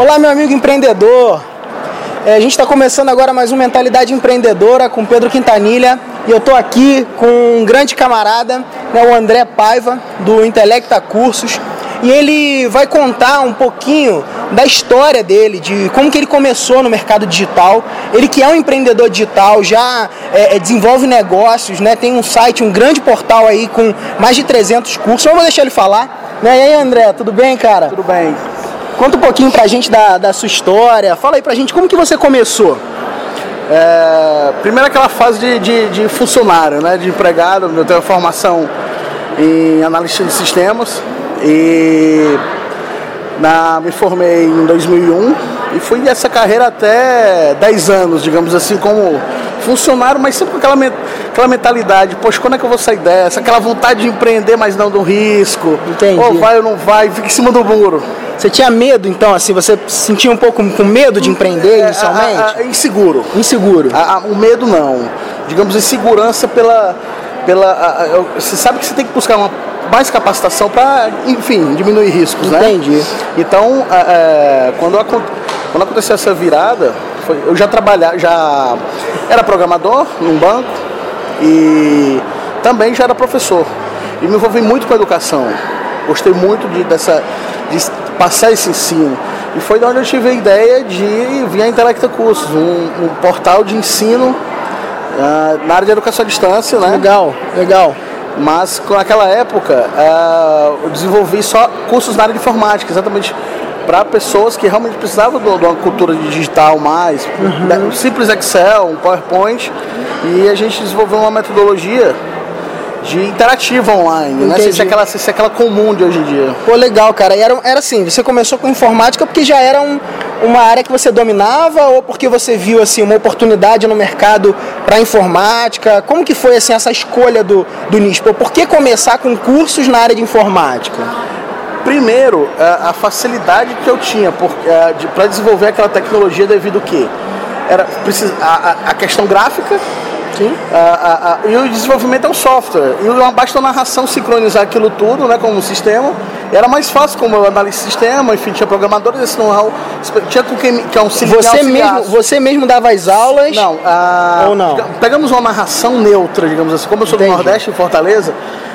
Olá, meu amigo empreendedor. É, a gente está começando agora mais um Mentalidade Empreendedora com Pedro Quintanilha e eu estou aqui com um grande camarada, né, o André Paiva, do Intelecta Cursos. E ele vai contar um pouquinho da história dele, de como que ele começou no mercado digital. Ele que é um empreendedor digital, já é, é desenvolve negócios, né? tem um site, um grande portal aí com mais de 300 cursos. Eu vou deixar ele falar. Né? E aí, André, tudo bem, cara? Tudo bem. Conta um pouquinho pra gente da, da sua história. Fala aí pra gente como que você começou. É, primeiro aquela fase de, de, de, funcionário, né, de empregado. Eu tenho formação em analista de sistemas e na, me formei em 2001 e fui essa carreira até 10 anos, digamos assim, como funcionário, mas sempre com aquela, aquela mentalidade, poxa, quando é que eu vou sair dessa? Aquela vontade de empreender, mas não do risco. Entendi. Ou vai ou não vai, fica em cima do muro. Você tinha medo, então, assim, você se sentia um pouco com medo de empreender é, inicialmente? A, a, inseguro. Inseguro. A, o medo não. Digamos, insegurança pela. pela você sabe que você tem que buscar uma mais capacitação para, enfim, diminuir riscos, Entendi. né? Entendi. Então, é, quando, quando aconteceu essa virada, foi, eu já trabalhava, já era programador num banco e também já era professor. E me envolvi muito com a educação. Gostei muito de, dessa, de passar esse ensino. E foi de onde eu tive a ideia de vir a Intelecta Cursos, um, um portal de ensino uh, na área de educação à distância, né? Legal, legal. Mas naquela época uh, eu desenvolvi só cursos na área de informática, exatamente para pessoas que realmente precisavam de uma cultura digital mais, uhum. um simples Excel, um PowerPoint, e a gente desenvolveu uma metodologia de interativa online, né? Se, se, é aquela, se é aquela comum de hoje em dia. Pô, legal, cara. E era, era assim, você começou com informática porque já era um, uma área que você dominava ou porque você viu assim uma oportunidade no mercado para informática? Como que foi assim essa escolha do, do nicho? Pô, por que começar com cursos na área de informática? Primeiro, a, a facilidade que eu tinha para desenvolver aquela tecnologia devido que era a, a, a questão gráfica Sim. Ah, ah, e o desenvolvimento é um software. E basta a narração sincronizar aquilo tudo, né, como um sistema. E era mais fácil como eu análise de sistema, enfim, tinha programadores, esse know-how. Tinha com quem que é um você mesmo Você mesmo dava as aulas? Não. Ou não? Pegamos uma narração neutra, digamos assim. Como eu sou Entendi. do Nordeste, em Fortaleza,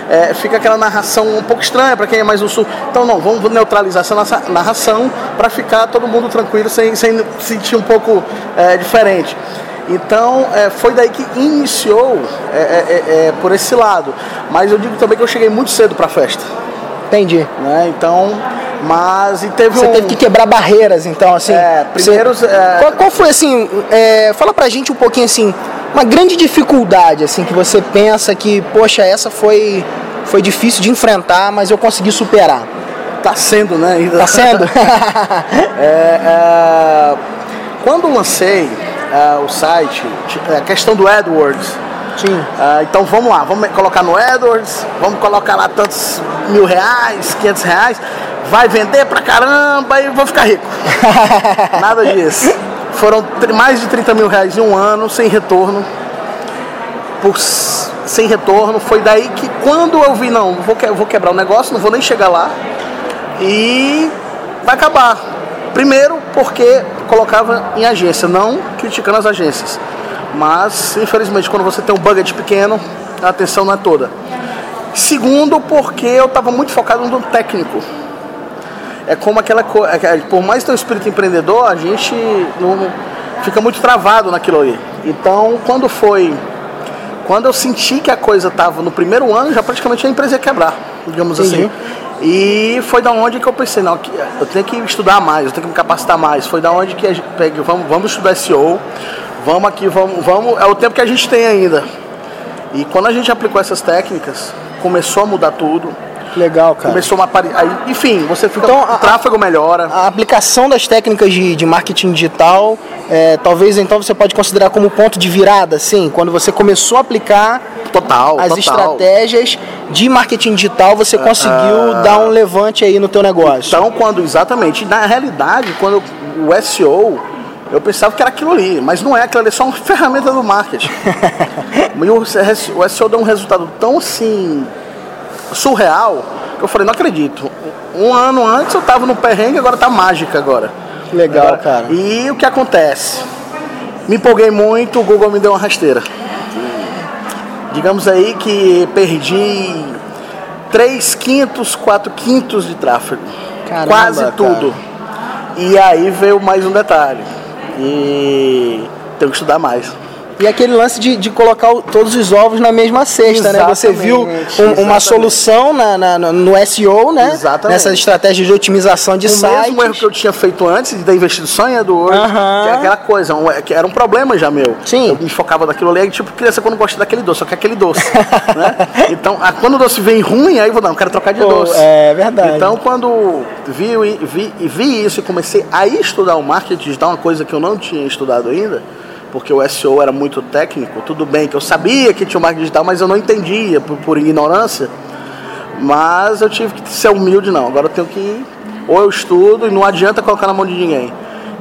é, fica aquela narração um pouco estranha para quem é mais do sul. Então, não, vamos neutralizar essa narração para ficar todo mundo tranquilo, sem, sem sentir um pouco é, diferente. Então é, foi daí que iniciou é, é, é, é, por esse lado. Mas eu digo também que eu cheguei muito cedo para a festa. Entendi. Né? Então, mas e teve Você um... teve que quebrar barreiras, então, assim. É, primeiros. Você... Qual, qual, foi assim? fala pra gente um pouquinho assim, uma grande dificuldade assim que você pensa que, poxa, essa foi foi difícil de enfrentar, mas eu consegui superar. Tá sendo, né? Ainda. Tá sendo. quando lancei uh, o site, a questão do AdWords. Sim. Uh, então vamos lá, vamos colocar no AdWords, vamos colocar lá tantos mil reais, quinhentos reais, vai vender pra caramba e vou ficar rico. Nada disso. Foram mais de 30 mil reais em um ano, sem retorno. Por, sem retorno. Foi daí que quando eu vi, não, vou, vou quebrar o negócio, não vou nem chegar lá. E vai acabar. Primeiro, porque colocava em agência, não criticando as agências. Mas, infelizmente, quando você tem um budget pequeno, a atenção não é toda. Segundo, porque eu estava muito focado no técnico. É como aquela coisa, é por mais ter um espírito empreendedor, a gente não, fica muito travado naquilo ali. Então, quando foi, quando eu senti que a coisa estava no primeiro ano, já praticamente a empresa ia quebrar, digamos Entendi. assim. E foi da onde que eu pensei, não, eu tenho que estudar mais, eu tenho que me capacitar mais. Foi da onde que a gente pegue, vamos, vamos estudar SEO, vamos aqui, vamos, vamos, é o tempo que a gente tem ainda. E quando a gente aplicou essas técnicas, começou a mudar tudo. Legal, cara. Começou uma aí, enfim, você fica então, o tráfego melhora. A aplicação das técnicas de, de marketing digital, é, talvez então você pode considerar como ponto de virada, sim, quando você começou a aplicar total, as total. estratégias de marketing digital, você conseguiu uh, dar um levante aí no teu negócio. Então, quando exatamente, na realidade, quando o SEO eu pensava que era aquilo ali, mas não é, aquilo ali é só uma ferramenta do marketing. e o, o SEO deu um resultado tão assim surreal que eu falei, não acredito. Um ano antes eu estava no perrengue, agora tá mágica agora. Legal, Agora, cara. E o que acontece? Me empolguei muito, o Google me deu uma rasteira. Digamos aí que perdi 3 quintos, 4 quintos de tráfego. Caramba, Quase tudo. Cara. E aí veio mais um detalhe. E tenho que estudar mais. E aquele lance de, de colocar o, todos os ovos na mesma cesta, exatamente, né? Você viu um, uma solução na, na, no SEO, né? Exatamente. Nessa estratégia de otimização de o sites. O mesmo erro que eu tinha feito antes de ter investido só em AdWords, uh -huh. que é aquela coisa, um, que era um problema já meu. Sim. Eu me focava naquilo ali, tipo criança quando gosta daquele doce, só que aquele doce, né? Então, a, quando o doce vem ruim, aí eu vou dar, não quero trocar de Pô, doce. É verdade. Então, quando vi, vi, vi isso e comecei a estudar o marketing digital, uma coisa que eu não tinha estudado ainda, porque o SEO era muito técnico. Tudo bem que eu sabia que tinha o marketing digital, mas eu não entendia por, por ignorância. Mas eu tive que ser humilde, não. Agora eu tenho que. Ou eu estudo e não adianta colocar na mão de ninguém.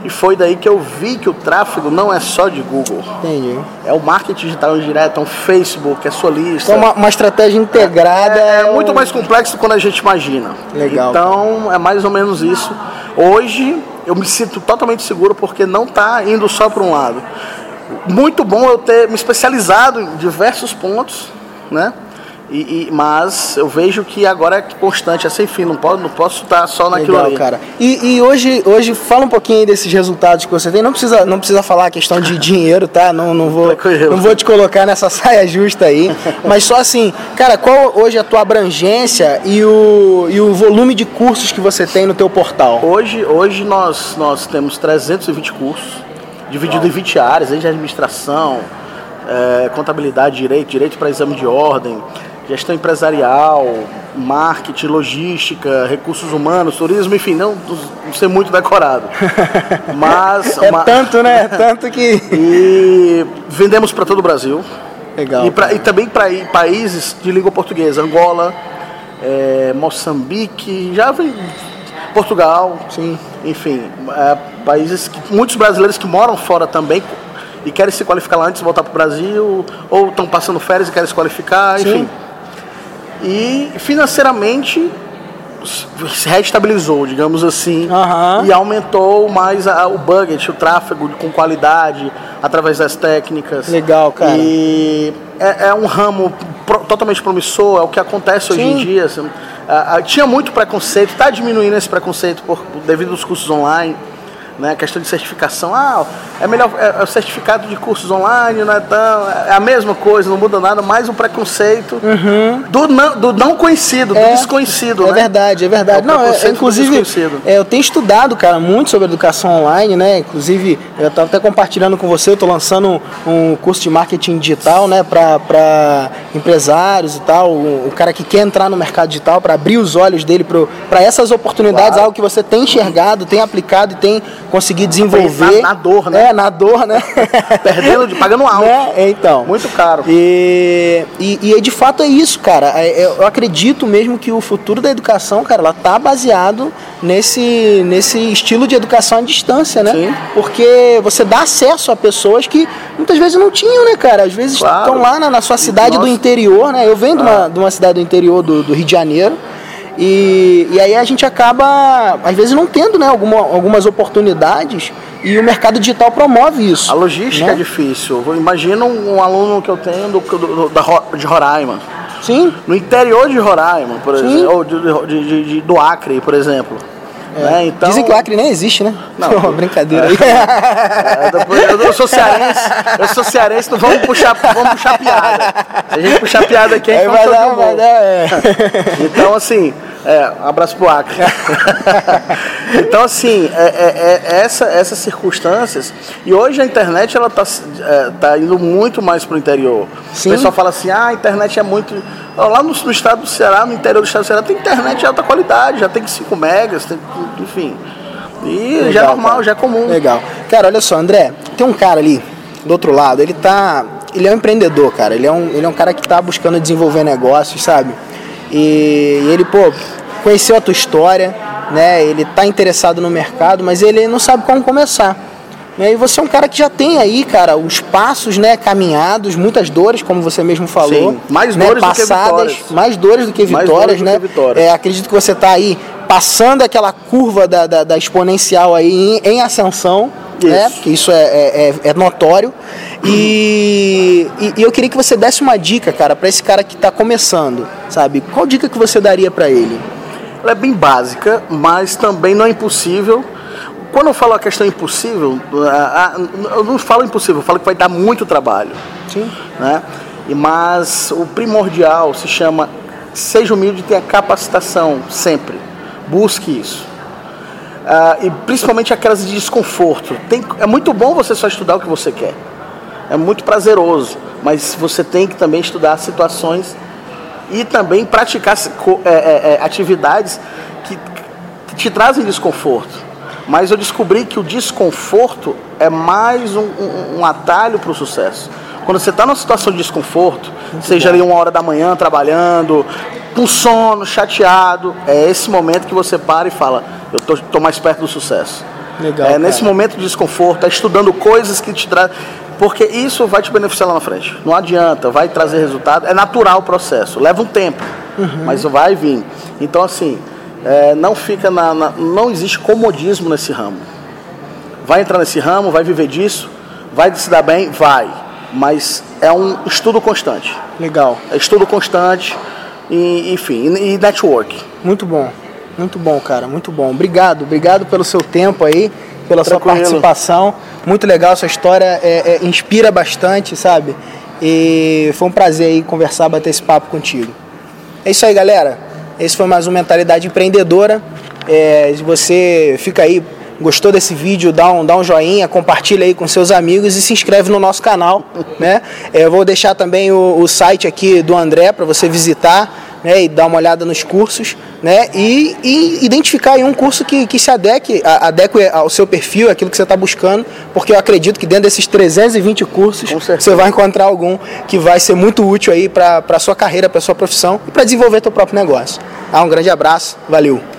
E foi daí que eu vi que o tráfego não é só de Google. Entendi. É o marketing digital direto, é um Facebook, é solista. Então, uma, uma estratégia integrada. É, é, é muito mais complexo do que a gente imagina. Legal. Então, é mais ou menos isso. Hoje, eu me sinto totalmente seguro porque não está indo só para um lado muito bom eu ter me especializado em diversos pontos, né? E, e, mas eu vejo que agora é constante, é sem fim, não posso, não posso estar só naquilo Legal, ali. cara. E, e, hoje, hoje fala um pouquinho aí desses resultados que você tem. Não precisa, não precisa falar a questão de dinheiro, tá? Não, não, vou, não vou te colocar nessa saia justa aí. mas só assim, cara, qual hoje a tua abrangência e o, e o volume de cursos que você tem no teu portal? Hoje, hoje nós, nós temos 320 cursos dividido em 20 áreas, desde administração, é, contabilidade, direito, direito para exame de ordem, gestão empresarial, marketing, logística, recursos humanos, turismo, enfim, não, não sei muito decorado. Mas. É uma... tanto, né? É tanto que. E vendemos para todo o Brasil. Legal. E, pra, e também para países de língua portuguesa, Angola, é, Moçambique, já vem Portugal, Sim. enfim, é, países que muitos brasileiros que moram fora também e querem se qualificar lá antes de voltar para o Brasil, ou estão passando férias e querem se qualificar, Sim. enfim. E financeiramente se restabilizou, digamos assim, uhum. e aumentou mais a, o budget, o tráfego com qualidade, através das técnicas. Legal, cara. E é, é um ramo pro, totalmente promissor, é o que acontece Sim. hoje em dia. Assim, a, a, tinha muito preconceito, está diminuindo esse preconceito por, devido aos cursos online né? A questão de certificação, ah, é melhor é, é, o certificado de cursos online, não é tão, é a mesma coisa, não muda nada, mais um preconceito uhum. do, não, do não conhecido, é, do desconhecido, é né? verdade, é verdade. É não, é, inclusive, é, eu tenho estudado, cara, muito sobre educação online, né? Inclusive, eu estava até compartilhando com você, eu estou lançando um curso de marketing digital, né, para empresários e tal, o, o, cara que quer entrar no mercado digital, para abrir os olhos dele para essas oportunidades, claro. algo que você tem enxergado, tem aplicado e tem conseguir desenvolver. Na, na, dor, né? É, na dor, né? Perdendo, pagando alto. Né? Então. Muito caro. E, e, e, de fato é isso, cara. É, é, eu acredito mesmo que o futuro da educação, cara, ela tá baseado nesse, nesse estilo de educação à distância, né? Sim. Porque você dá acesso a pessoas que muitas vezes não tinham, né, cara? Às vezes claro. estão lá na, na, sua cidade Nossa. do interior, né? Eu venho ah. de, uma, de uma cidade do interior do, do Rio de Janeiro. E, e aí a gente acaba, às vezes, não tendo né, alguma, algumas oportunidades e o mercado digital promove isso. A logística né? é difícil. Imagina um, um, aluno que eu tenho do, do, da, de Roraima. Sim. No interior de Roraima, por Sim. exemplo, ou de, de, de, do Acre, por exemplo. É. Né? Então, Dizem que o Acre nem existe, né? Não, brincadeira aí. É, eu, eu sou cearense, eu sou cearense, então vamos puxar, vamos puxar piada. Se a gente puxar piada aqui, a gente vai dar, vai dar, é. Então, assim, é, um abraço pro Acre. então, assim, é, é, é, essa, essas circunstâncias. E hoje a internet ela tá, é, tá indo muito mais pro interior. Sim. O pessoal fala assim, ah, a internet é muito. Lá no, no, estado do Ceará, no interior do estado do Ceará, tem internet de alta qualidade, já tem 5 megas, tem, enfim. E Legal, já é normal, cara. já é comum. Legal. Cara, olha só, André, tem um cara ali do outro lado, ele tá. Ele é um empreendedor, cara. Ele é um, ele é um cara que tá buscando desenvolver negócios, sabe? E, e ele, pô, conheceu a tua história, né? Ele tá interessado no mercado, mas ele não sabe como começar. Né? E você é um cara que já tem aí, cara, os passos, né, caminhados, muitas dores, como você mesmo falou. Sim, mais né, dores passadas, do que vitórias. Mais dores do que vitórias, né? Que vitórias. É, acredito que você está aí passando aquela curva da, da, da exponencial aí em, em ascensão, isso. né? Que isso é, é, é, é notório. E, e, e, eu queria que você desse uma dica, cara, para esse cara que está começando, sabe? Qual dica que você daria para ele? Ela é bem básica, mas também não é impossível. Quando eu falo a questão impossível, eu não falo impossível, eu falo que vai dar muito trabalho. Sim. Né? Mas o primordial se chama seja humilde e tenha capacitação sempre. Busque isso. Uh, e principalmente aquelas de desconforto. Tem, é muito bom você só estudar o que você quer. É muito prazeroso, mas você tem que também estudar situações e também praticar é, é, é, atividades que, que, te trazem desconforto. Mas eu descobri que o desconforto é mais um, um, um atalho para o sucesso. Quando você está numa situação de desconforto, muito seja bom. ali uma hora da manhã trabalhando, com sono, chateado, é esse momento que você para e fala, eu tô, tô mais perto do sucesso. Legal, é cara. nesse momento de desconforto, é estudando coisas que te trazem. Porque isso vai te beneficiar lá na frente. Não adianta, vai trazer resultado. É natural o processo, leva um tempo, uhum. mas vai vir. Então, assim, é, não fica na, na, Não existe comodismo nesse ramo. Vai entrar nesse ramo, vai viver disso, vai se dar bem, vai mas é um estudo constante. Legal. É estudo constante, e, enfim, e, network. Muito bom, muito bom, cara, muito bom. Obrigado, obrigado pelo seu tempo aí, pela Tranquilo. sua participação. Muito legal, sua história é, é, inspira bastante, sabe? E foi um prazer aí conversar, bater esse papo contigo. É isso aí, galera. Esse foi mais um Mentalidade Empreendedora. É, você fica aí Gostou desse vídeo? Dá um, dá um joinha, compartilha aí com seus amigos e se inscreve no nosso canal. Né? Eu vou deixar também o, o site aqui do André para você visitar né, e dar uma olhada nos cursos né, e, e identificar um curso que, que se adeque, adeque ao seu perfil, aquilo que você está buscando, porque eu acredito que dentro desses 320 cursos você vai encontrar algum que vai ser muito útil aí para a sua carreira, para a sua profissão e para desenvolver seu próprio negócio. Ah, um grande abraço, valeu!